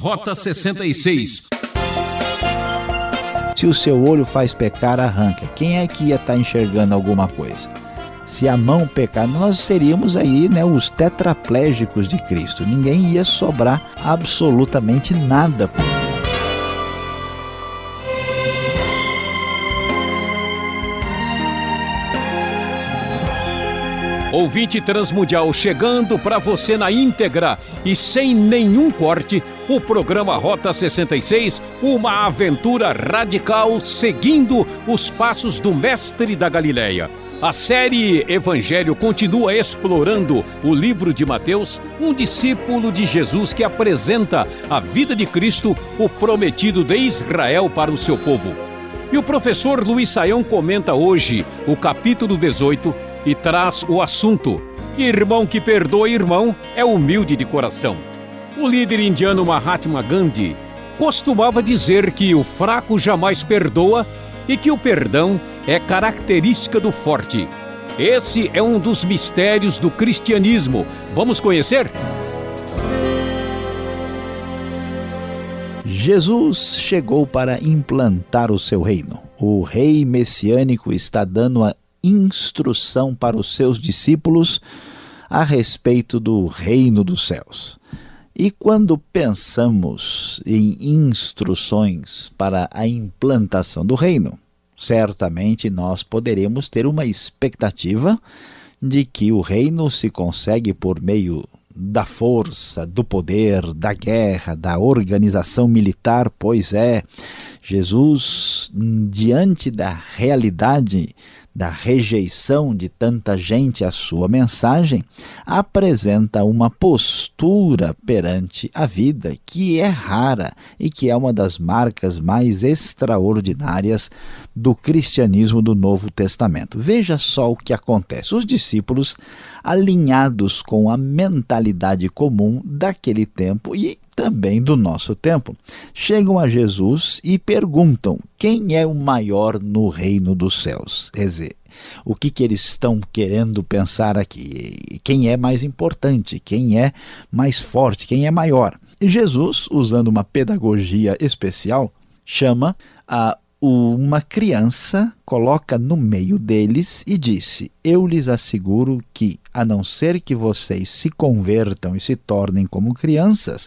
Rota 66. Se o seu olho faz pecar, arranca. Quem é que ia estar tá enxergando alguma coisa? Se a mão pecar, nós seríamos aí né, os tetraplégicos de Cristo. Ninguém ia sobrar absolutamente nada. Ouvinte Transmundial chegando para você na íntegra e sem nenhum corte, o programa Rota 66, uma aventura radical seguindo os passos do Mestre da Galileia. A série Evangelho continua explorando o livro de Mateus, um discípulo de Jesus que apresenta a vida de Cristo, o prometido de Israel para o seu povo. E o professor Luiz Saião comenta hoje o capítulo 18 e traz o assunto: Irmão que perdoa irmão é humilde de coração. O líder indiano Mahatma Gandhi costumava dizer que o fraco jamais perdoa e que o perdão é característica do forte. Esse é um dos mistérios do cristianismo. Vamos conhecer? Jesus chegou para implantar o seu reino. O rei messiânico está dando a instrução para os seus discípulos a respeito do reino dos céus. E quando pensamos em instruções para a implantação do reino, certamente nós poderemos ter uma expectativa de que o reino se consegue por meio da força, do poder, da guerra, da organização militar, pois é, Jesus, diante da realidade da rejeição de tanta gente à sua mensagem, apresenta uma postura perante a vida que é rara e que é uma das marcas mais extraordinárias do cristianismo do Novo Testamento. Veja só o que acontece. Os discípulos, alinhados com a mentalidade comum daquele tempo e também do nosso tempo, chegam a Jesus e perguntam: quem é o maior no reino dos céus? Quer dizer, o que, que eles estão querendo pensar aqui? Quem é mais importante? Quem é mais forte? Quem é maior? E Jesus, usando uma pedagogia especial, chama a uma criança, coloca no meio deles e disse: Eu lhes asseguro que, a não ser que vocês se convertam e se tornem como crianças,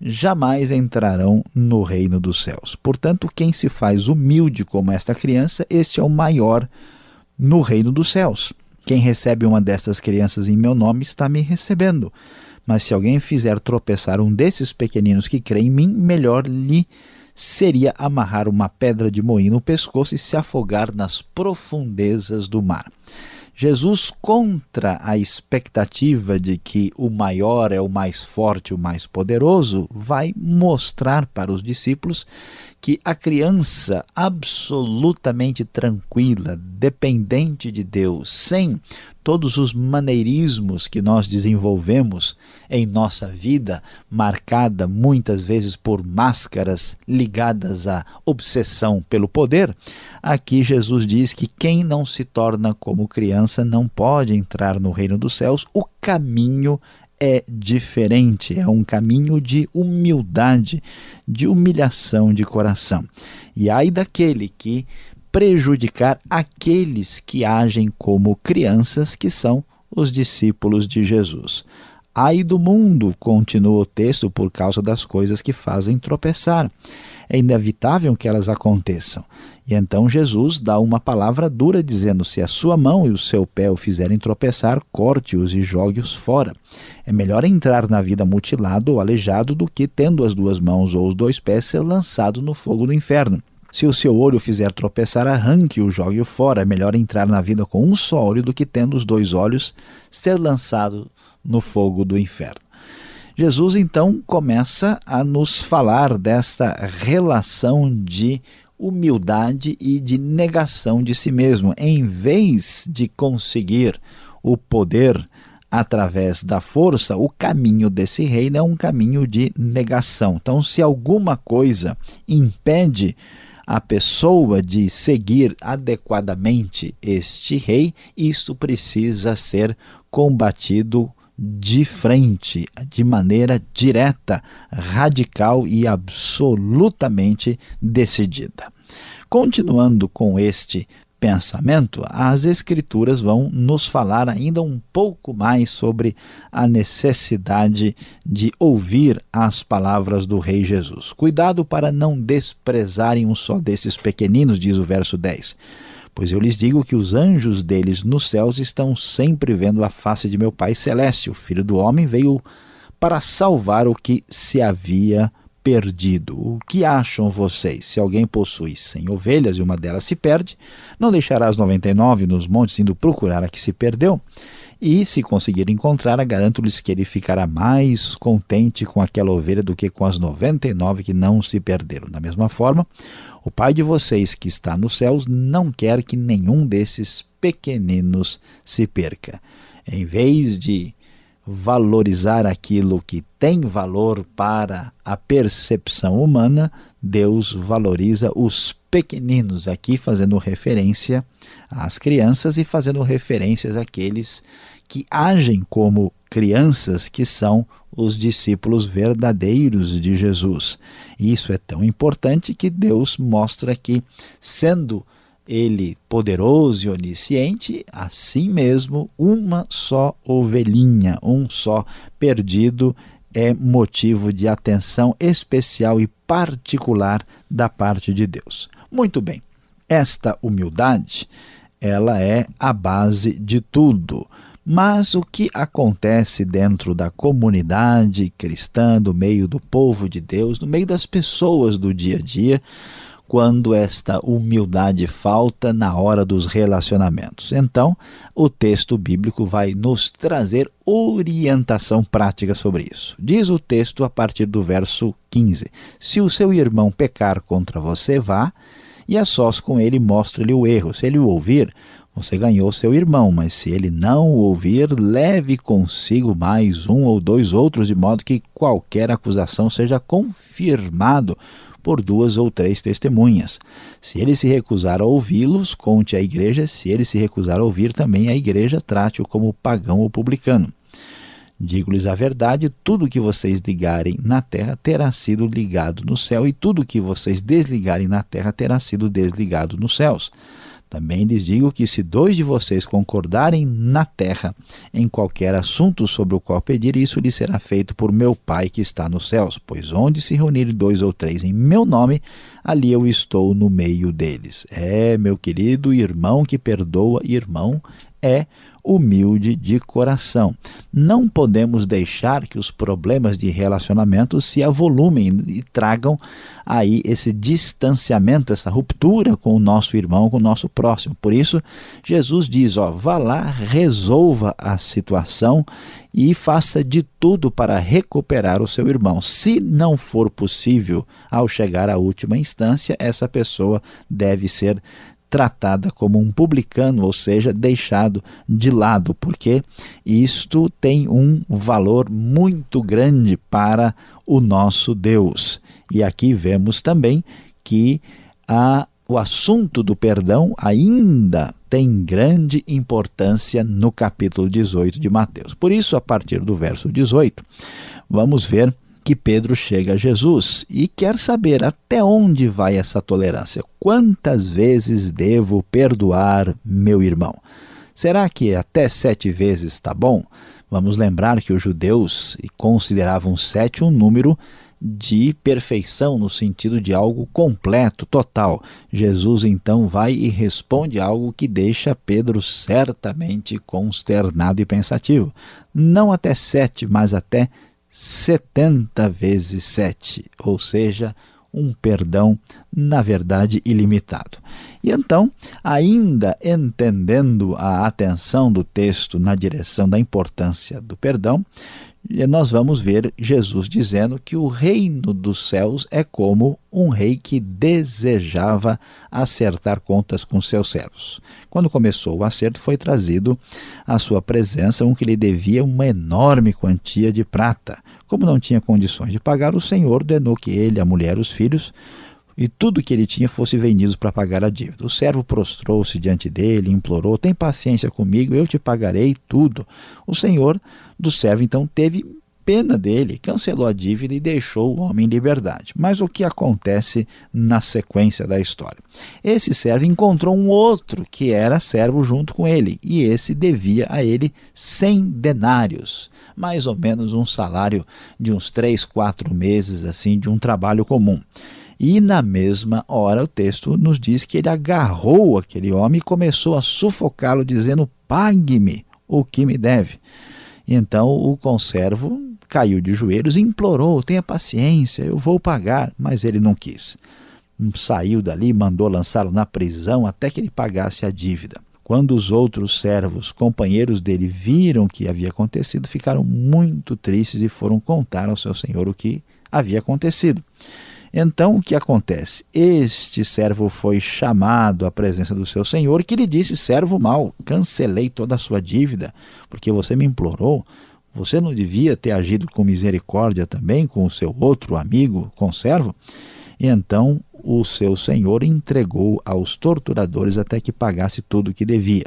jamais entrarão no reino dos céus. Portanto, quem se faz humilde como esta criança, este é o maior no reino dos céus. Quem recebe uma destas crianças em meu nome está me recebendo. Mas se alguém fizer tropeçar um desses pequeninos que crê em mim, melhor lhe seria amarrar uma pedra de moinho no pescoço e se afogar nas profundezas do mar. Jesus, contra a expectativa de que o maior é o mais forte, o mais poderoso, vai mostrar para os discípulos que a criança absolutamente tranquila, dependente de Deus, sem todos os maneirismos que nós desenvolvemos em nossa vida, marcada muitas vezes por máscaras ligadas à obsessão pelo poder, aqui Jesus diz que quem não se torna como criança não pode entrar no reino dos céus, o caminho é diferente, é um caminho de humildade, de humilhação de coração. E ai daquele que prejudicar aqueles que agem como crianças, que são os discípulos de Jesus. Ai do mundo, continua o texto, por causa das coisas que fazem tropeçar. É inevitável que elas aconteçam. E então Jesus dá uma palavra dura, dizendo: Se a sua mão e o seu pé o fizerem tropeçar, corte-os e jogue-os fora. É melhor entrar na vida mutilado ou aleijado do que, tendo as duas mãos ou os dois pés, ser lançado no fogo do inferno. Se o seu olho fizer tropeçar, arranque-o, jogue-o fora. É melhor entrar na vida com um só olho do que, tendo os dois olhos, ser lançado no fogo do inferno. Jesus então começa a nos falar desta relação de humildade e de negação de si mesmo. Em vez de conseguir o poder através da força, o caminho desse reino é um caminho de negação. Então, se alguma coisa impede a pessoa de seguir adequadamente este rei, isso precisa ser combatido de frente, de maneira direta, radical e absolutamente decidida. Continuando com este pensamento, as Escrituras vão nos falar ainda um pouco mais sobre a necessidade de ouvir as palavras do Rei Jesus. Cuidado para não desprezarem um só desses pequeninos, diz o verso 10. Pois eu lhes digo que os anjos deles nos céus estão sempre vendo a face de meu Pai Celeste. O Filho do Homem veio para salvar o que se havia perdido. O que acham vocês? Se alguém possui cem ovelhas e uma delas se perde, não deixará as 99 nos montes indo procurar a que se perdeu? E se conseguir encontrá-la, garanto-lhes que ele ficará mais contente com aquela ovelha do que com as 99 que não se perderam. Da mesma forma, o Pai de vocês que está nos céus não quer que nenhum desses pequeninos se perca. Em vez de valorizar aquilo que tem valor para a percepção humana, Deus valoriza os pequeninos, aqui fazendo referência às crianças e fazendo referências àqueles que agem como crianças, que são os discípulos verdadeiros de Jesus. Isso é tão importante que Deus mostra que, sendo ele poderoso e onisciente, assim mesmo, uma só ovelhinha, um só perdido é motivo de atenção especial e particular da parte de Deus. Muito bem. Esta humildade, ela é a base de tudo. Mas o que acontece dentro da comunidade cristã, no meio do povo de Deus, no meio das pessoas do dia a dia, quando esta humildade falta na hora dos relacionamentos. Então, o texto bíblico vai nos trazer orientação prática sobre isso. Diz o texto a partir do verso 15: Se o seu irmão pecar contra você, vá e a sós com ele mostre-lhe o erro. Se ele o ouvir, você ganhou seu irmão, mas se ele não o ouvir, leve consigo mais um ou dois outros, de modo que qualquer acusação seja confirmado por duas ou três testemunhas. Se ele se recusar a ouvi-los, conte à igreja. Se ele se recusar a ouvir, também a igreja trate-o como pagão ou publicano. Digo-lhes a verdade: tudo que vocês ligarem na terra terá sido ligado no céu, e tudo que vocês desligarem na terra terá sido desligado nos céus. Também lhes digo que se dois de vocês concordarem na terra em qualquer assunto sobre o qual pedir, isso lhe será feito por meu Pai que está nos céus. Pois onde se reunirem dois ou três em meu nome, ali eu estou no meio deles. É, meu querido irmão que perdoa irmão, é humilde de coração. Não podemos deixar que os problemas de relacionamento se avolumem e tragam aí esse distanciamento, essa ruptura com o nosso irmão, com o nosso próximo. Por isso, Jesus diz: ó, vá lá, resolva a situação e faça de tudo para recuperar o seu irmão. Se não for possível, ao chegar à última instância, essa pessoa deve ser tratada como um publicano, ou seja, deixado de lado, porque isto tem um valor muito grande para o nosso Deus. E aqui vemos também que a, o assunto do perdão ainda tem grande importância no capítulo 18 de Mateus. Por isso, a partir do verso 18, vamos ver que Pedro chega a Jesus e quer saber até onde vai essa tolerância. Quantas vezes devo perdoar meu irmão? Será que até sete vezes está bom? Vamos lembrar que os judeus consideravam sete um número de perfeição, no sentido de algo completo, total. Jesus então vai e responde algo que deixa Pedro certamente consternado e pensativo. Não até sete, mas até 70 vezes 7, ou seja, um perdão, na verdade, ilimitado. E então, ainda entendendo a atenção do texto na direção da importância do perdão, nós vamos ver Jesus dizendo que o reino dos céus é como um rei que desejava acertar contas com seus servos. Quando começou o acerto, foi trazido à sua presença um que lhe devia uma enorme quantia de prata. Como não tinha condições de pagar, o Senhor ordenou que ele, a mulher, os filhos e tudo que ele tinha fosse vendido para pagar a dívida. O servo prostrou-se diante dele, implorou: Tem paciência comigo, eu te pagarei tudo. O senhor do servo então teve pena dele, cancelou a dívida e deixou o homem em liberdade. Mas o que acontece na sequência da história? Esse servo encontrou um outro que era servo junto com ele, e esse devia a ele 100 denários, mais ou menos um salário de uns 3, 4 meses assim de um trabalho comum. E na mesma hora o texto nos diz que ele agarrou aquele homem e começou a sufocá-lo, dizendo: Pague-me o que me deve. Então o conservo caiu de joelhos e implorou: tenha paciência, eu vou pagar. Mas ele não quis. Saiu dali, mandou lançá-lo na prisão até que ele pagasse a dívida. Quando os outros servos, companheiros dele, viram o que havia acontecido, ficaram muito tristes e foram contar ao seu senhor o que havia acontecido. Então o que acontece? Este servo foi chamado à presença do seu senhor, que lhe disse: Servo mau, cancelei toda a sua dívida, porque você me implorou. Você não devia ter agido com misericórdia também com o seu outro amigo conservo? E então o seu senhor entregou aos torturadores até que pagasse tudo o que devia.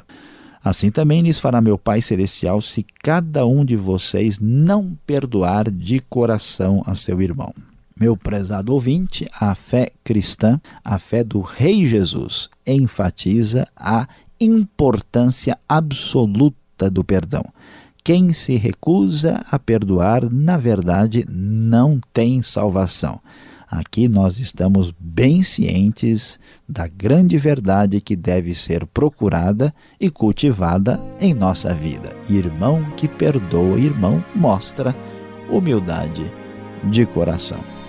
Assim também lhes fará meu Pai Celestial se cada um de vocês não perdoar de coração a seu irmão. Meu prezado ouvinte, a fé cristã, a fé do Rei Jesus, enfatiza a importância absoluta do perdão. Quem se recusa a perdoar, na verdade, não tem salvação. Aqui nós estamos bem cientes da grande verdade que deve ser procurada e cultivada em nossa vida. Irmão que perdoa irmão mostra humildade de coração.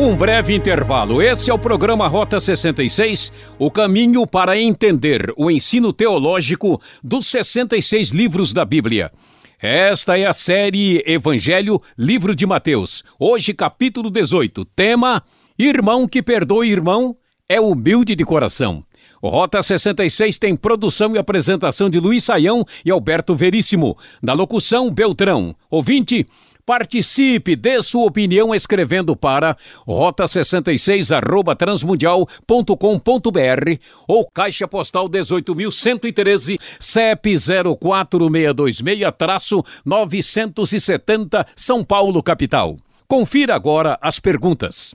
Um breve intervalo. Esse é o programa Rota 66, o caminho para entender o ensino teológico dos 66 livros da Bíblia. Esta é a série Evangelho, livro de Mateus. Hoje, capítulo 18. Tema: Irmão que perdoa irmão é humilde de coração. O Rota 66 tem produção e apresentação de Luiz Saião e Alberto Veríssimo. Na locução, Beltrão. Ouvinte, Participe, dê sua opinião escrevendo para rota66 arroba transmundial.com.br ou caixa postal 18.113 CEP 04626-970 São Paulo, capital. Confira agora as perguntas.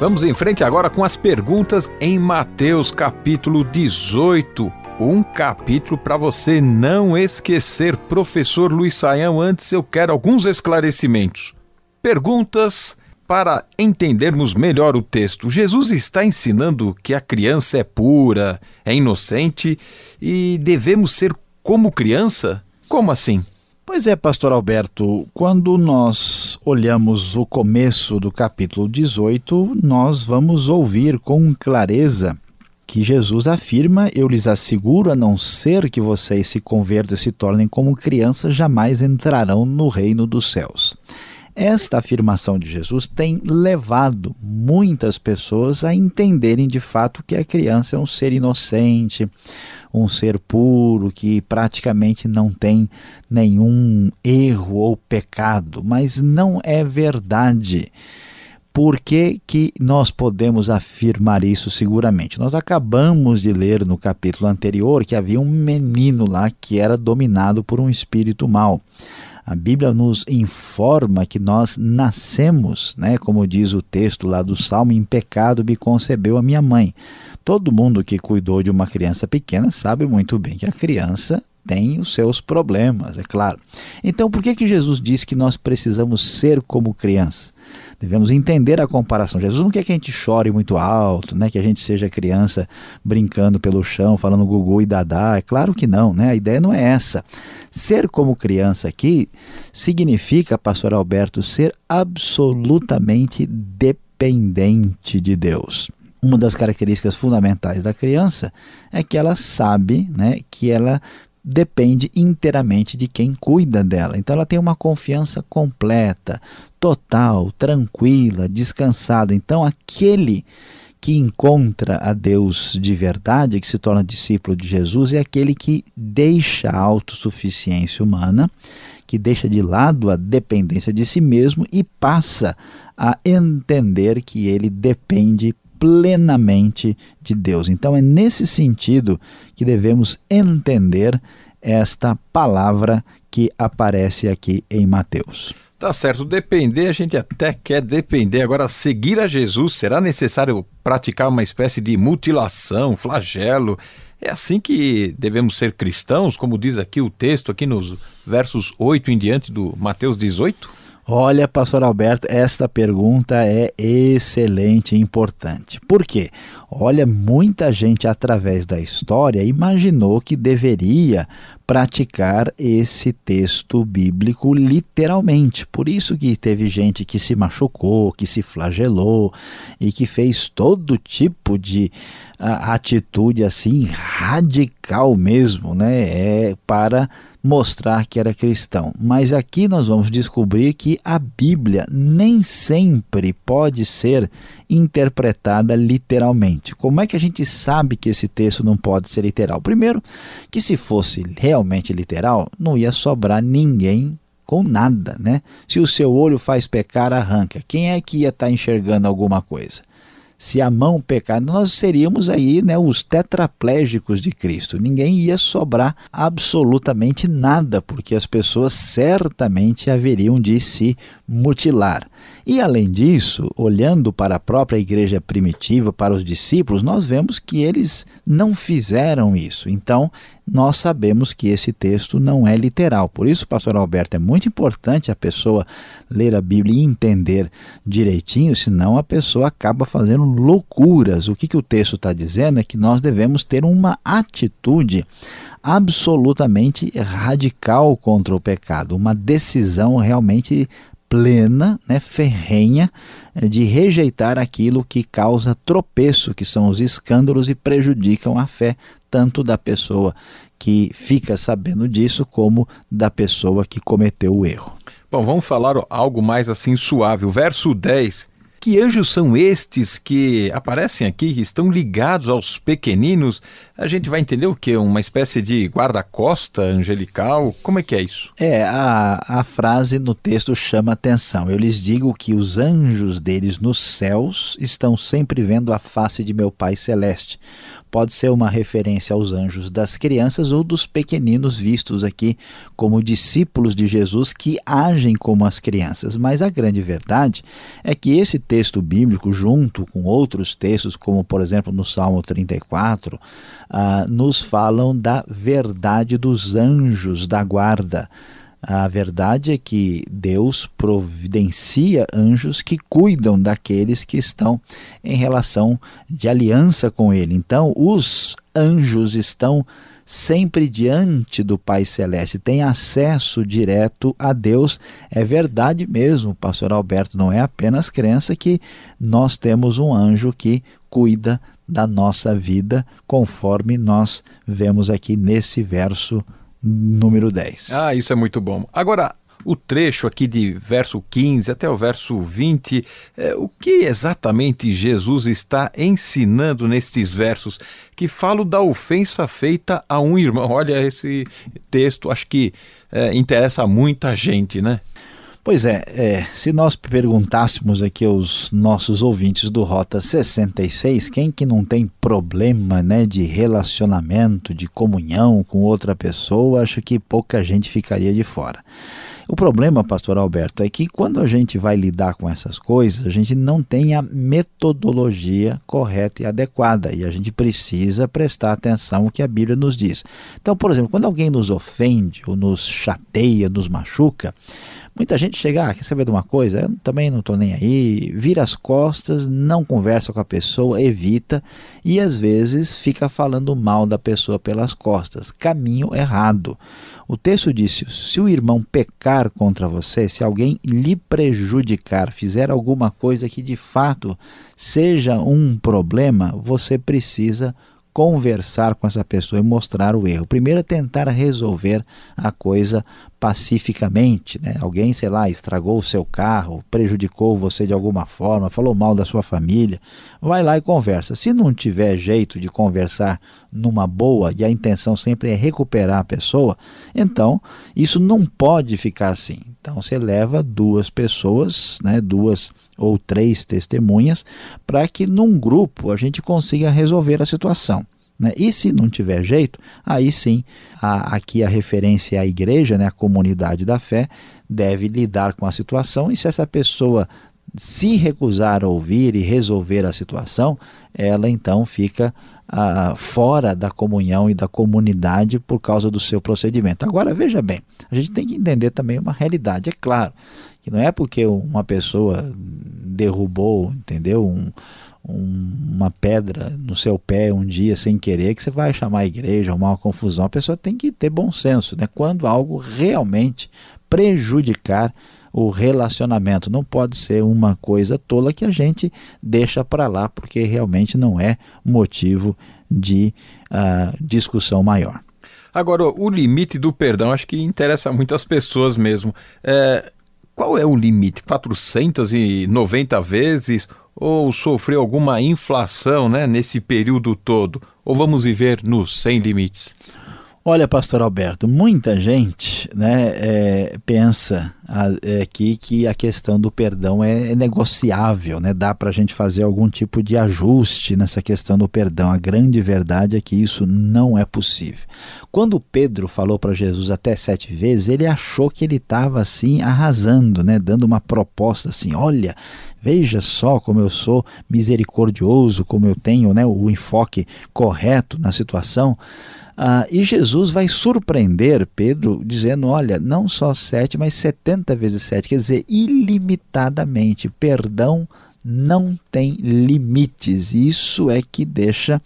Vamos em frente agora com as perguntas em Mateus capítulo 18. Um capítulo para você não esquecer. Professor Luiz Saião, antes eu quero alguns esclarecimentos. Perguntas para entendermos melhor o texto. Jesus está ensinando que a criança é pura, é inocente e devemos ser como criança? Como assim? Pois é, pastor Alberto, quando nós olhamos o começo do capítulo 18, nós vamos ouvir com clareza que Jesus afirma: Eu lhes asseguro, a não ser que vocês se convertam e se tornem como crianças, jamais entrarão no reino dos céus. Esta afirmação de Jesus tem levado muitas pessoas a entenderem de fato que a criança é um ser inocente, um ser puro, que praticamente não tem nenhum erro ou pecado, mas não é verdade. Por que, que nós podemos afirmar isso seguramente? Nós acabamos de ler no capítulo anterior que havia um menino lá que era dominado por um espírito mau. A Bíblia nos informa que nós nascemos, né, como diz o texto lá do Salmo, em pecado me concebeu a minha mãe. Todo mundo que cuidou de uma criança pequena sabe muito bem que a criança tem os seus problemas, é claro. Então, por que, que Jesus diz que nós precisamos ser como crianças? Devemos entender a comparação. Jesus não quer que a gente chore muito alto, né? que a gente seja criança brincando pelo chão, falando gugu e dadá. É claro que não, né? a ideia não é essa. Ser como criança aqui significa, pastor Alberto, ser absolutamente dependente de Deus. uma das características fundamentais da criança é que ela sabe né, que ela depende inteiramente de quem cuida dela. Então ela tem uma confiança completa, total, tranquila, descansada. Então aquele que encontra a Deus de verdade, que se torna discípulo de Jesus, é aquele que deixa a autossuficiência humana, que deixa de lado a dependência de si mesmo e passa a entender que ele depende plenamente de Deus. Então é nesse sentido que devemos entender esta palavra que aparece aqui em Mateus. Tá certo, depender a gente até quer depender. Agora, seguir a Jesus, será necessário praticar uma espécie de mutilação, flagelo? É assim que devemos ser cristãos, como diz aqui o texto, aqui nos versos 8 em diante do Mateus 18? Olha, pastor Alberto, esta pergunta é excelente e importante. Por quê? Olha, muita gente através da história imaginou que deveria praticar esse texto bíblico literalmente. Por isso que teve gente que se machucou, que se flagelou e que fez todo tipo de atitude assim radical mesmo, né? É para mostrar que era cristão. Mas aqui nós vamos descobrir que a Bíblia nem sempre pode ser interpretada literalmente. Como é que a gente sabe que esse texto não pode ser literal? Primeiro, que se fosse realmente literal, não ia sobrar ninguém com nada, né? Se o seu olho faz pecar, arranca. Quem é que ia estar tá enxergando alguma coisa? Se a mão pecar, nós seríamos aí né, os tetraplégicos de Cristo. Ninguém ia sobrar absolutamente nada, porque as pessoas certamente haveriam de se mutilar. E além disso, olhando para a própria igreja primitiva, para os discípulos, nós vemos que eles não fizeram isso. Então, nós sabemos que esse texto não é literal. Por isso, pastor Alberto, é muito importante a pessoa ler a Bíblia e entender direitinho, senão a pessoa acaba fazendo loucuras. O que, que o texto está dizendo é que nós devemos ter uma atitude absolutamente radical contra o pecado, uma decisão realmente plena, né, ferrenha, eh, de rejeitar aquilo que causa tropeço, que são os escândalos e prejudicam a fé tanto da pessoa que fica sabendo disso como da pessoa que cometeu o erro. Bom, vamos falar algo mais assim suave. O verso 10 que anjos são estes que aparecem aqui, que estão ligados aos pequeninos? A gente vai entender o que? Uma espécie de guarda-costa angelical? Como é que é isso? É, a, a frase no texto chama atenção. Eu lhes digo que os anjos deles nos céus estão sempre vendo a face de meu Pai Celeste pode ser uma referência aos anjos das crianças ou dos pequeninos vistos aqui como discípulos de Jesus que agem como as crianças. Mas a grande verdade é que esse texto bíblico, junto com outros textos, como por exemplo no Salmo 34, ah, nos falam da verdade dos anjos da guarda. A verdade é que Deus providencia anjos que cuidam daqueles que estão em relação de aliança com Ele. Então, os anjos estão sempre diante do Pai Celeste, têm acesso direto a Deus. É verdade mesmo, Pastor Alberto, não é apenas crença que nós temos um anjo que cuida da nossa vida, conforme nós vemos aqui nesse verso número 10. Ah, isso é muito bom. Agora, o trecho aqui de verso 15 até o verso 20, é, o que exatamente Jesus está ensinando nestes versos que falam da ofensa feita a um irmão? Olha, esse texto acho que é, interessa a muita gente, né? Pois é, é, se nós perguntássemos aqui aos nossos ouvintes do Rota 66, quem que não tem problema né, de relacionamento, de comunhão com outra pessoa, acho que pouca gente ficaria de fora. O problema, pastor Alberto, é que quando a gente vai lidar com essas coisas, a gente não tem a metodologia correta e adequada e a gente precisa prestar atenção no que a Bíblia nos diz. Então, por exemplo, quando alguém nos ofende ou nos chateia, nos machuca, Muita gente chega, ah, quer saber de uma coisa? Eu também não estou nem aí, vira as costas, não conversa com a pessoa, evita e às vezes fica falando mal da pessoa pelas costas. Caminho errado. O texto disse: se o irmão pecar contra você, se alguém lhe prejudicar, fizer alguma coisa que de fato seja um problema, você precisa conversar com essa pessoa e mostrar o erro. Primeiro é tentar resolver a coisa pacificamente, né? Alguém, sei lá, estragou o seu carro, prejudicou você de alguma forma, falou mal da sua família, vai lá e conversa. Se não tiver jeito de conversar numa boa e a intenção sempre é recuperar a pessoa, então isso não pode ficar assim. Então você leva duas pessoas, né, duas ou três testemunhas, para que num grupo a gente consiga resolver a situação. Né? E se não tiver jeito, aí sim, a, aqui a referência é a igreja, né, a comunidade da fé, deve lidar com a situação e se essa pessoa se recusar a ouvir e resolver a situação, ela então fica ah, fora da comunhão e da comunidade por causa do seu procedimento. Agora, veja bem, a gente tem que entender também uma realidade. É claro que não é porque uma pessoa derrubou, entendeu? Um, uma pedra no seu pé um dia sem querer, que você vai chamar a igreja, uma confusão. A pessoa tem que ter bom senso, né? Quando algo realmente prejudicar o relacionamento. Não pode ser uma coisa tola que a gente deixa para lá, porque realmente não é motivo de uh, discussão maior. Agora, o limite do perdão acho que interessa muitas pessoas mesmo. É, qual é o limite? 490 vezes? Ou sofreu alguma inflação né, nesse período todo? Ou vamos viver no sem limites? Olha, pastor Alberto, muita gente né, é, pensa aqui que a questão do perdão é, é negociável, né? dá para a gente fazer algum tipo de ajuste nessa questão do perdão. A grande verdade é que isso não é possível. Quando Pedro falou para Jesus até sete vezes, ele achou que ele estava assim arrasando, né? dando uma proposta assim: olha, Veja só como eu sou misericordioso, como eu tenho né, o enfoque correto na situação. Ah, e Jesus vai surpreender Pedro dizendo: olha, não só sete, mas setenta vezes sete, quer dizer, ilimitadamente. Perdão não tem limites. Isso é que deixa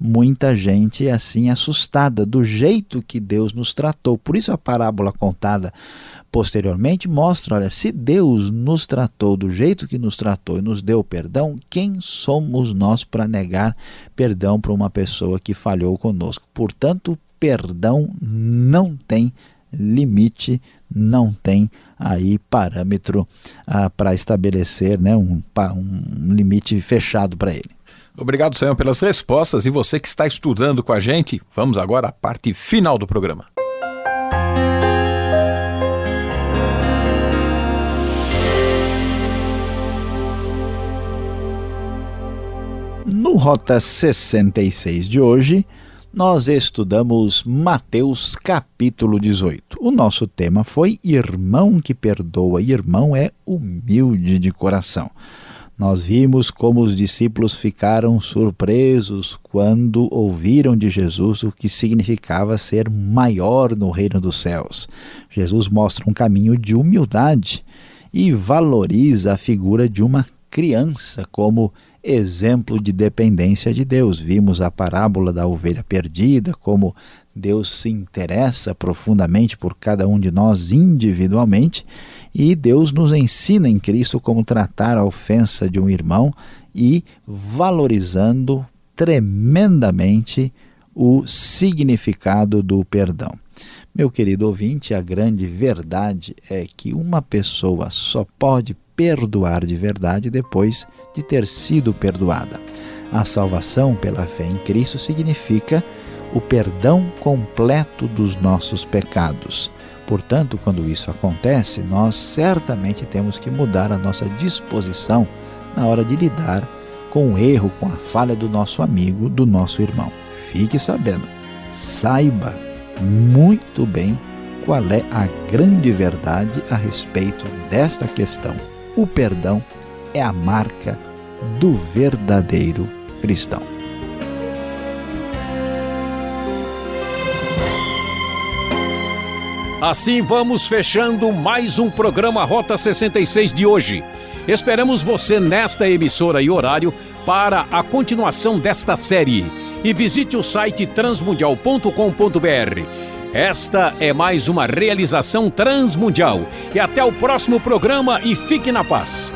muita gente assim assustada do jeito que Deus nos tratou. Por isso a parábola contada posteriormente mostra, olha, se Deus nos tratou do jeito que nos tratou e nos deu perdão, quem somos nós para negar perdão para uma pessoa que falhou conosco? Portanto, perdão não tem limite, não tem aí parâmetro ah, para estabelecer né, um, um limite fechado para ele. Obrigado, Senhor, pelas respostas. E você que está estudando com a gente, vamos agora à parte final do programa. No Rota 66 de hoje, nós estudamos Mateus capítulo 18. O nosso tema foi Irmão que perdoa. Irmão é humilde de coração. Nós vimos como os discípulos ficaram surpresos quando ouviram de Jesus o que significava ser maior no reino dos céus. Jesus mostra um caminho de humildade e valoriza a figura de uma criança como exemplo de dependência de Deus. Vimos a parábola da ovelha perdida, como Deus se interessa profundamente por cada um de nós individualmente, e Deus nos ensina em Cristo como tratar a ofensa de um irmão e valorizando tremendamente o significado do perdão. Meu querido ouvinte, a grande verdade é que uma pessoa só pode perdoar de verdade depois de ter sido perdoada. A salvação pela fé em Cristo significa o perdão completo dos nossos pecados. Portanto, quando isso acontece, nós certamente temos que mudar a nossa disposição na hora de lidar com o erro, com a falha do nosso amigo, do nosso irmão. Fique sabendo, saiba muito bem qual é a grande verdade a respeito desta questão. O perdão é a marca do verdadeiro cristão. Assim vamos fechando mais um programa Rota 66 de hoje. Esperamos você nesta emissora e horário para a continuação desta série. E visite o site transmundial.com.br. Esta é mais uma realização transmundial. E até o próximo programa e fique na paz.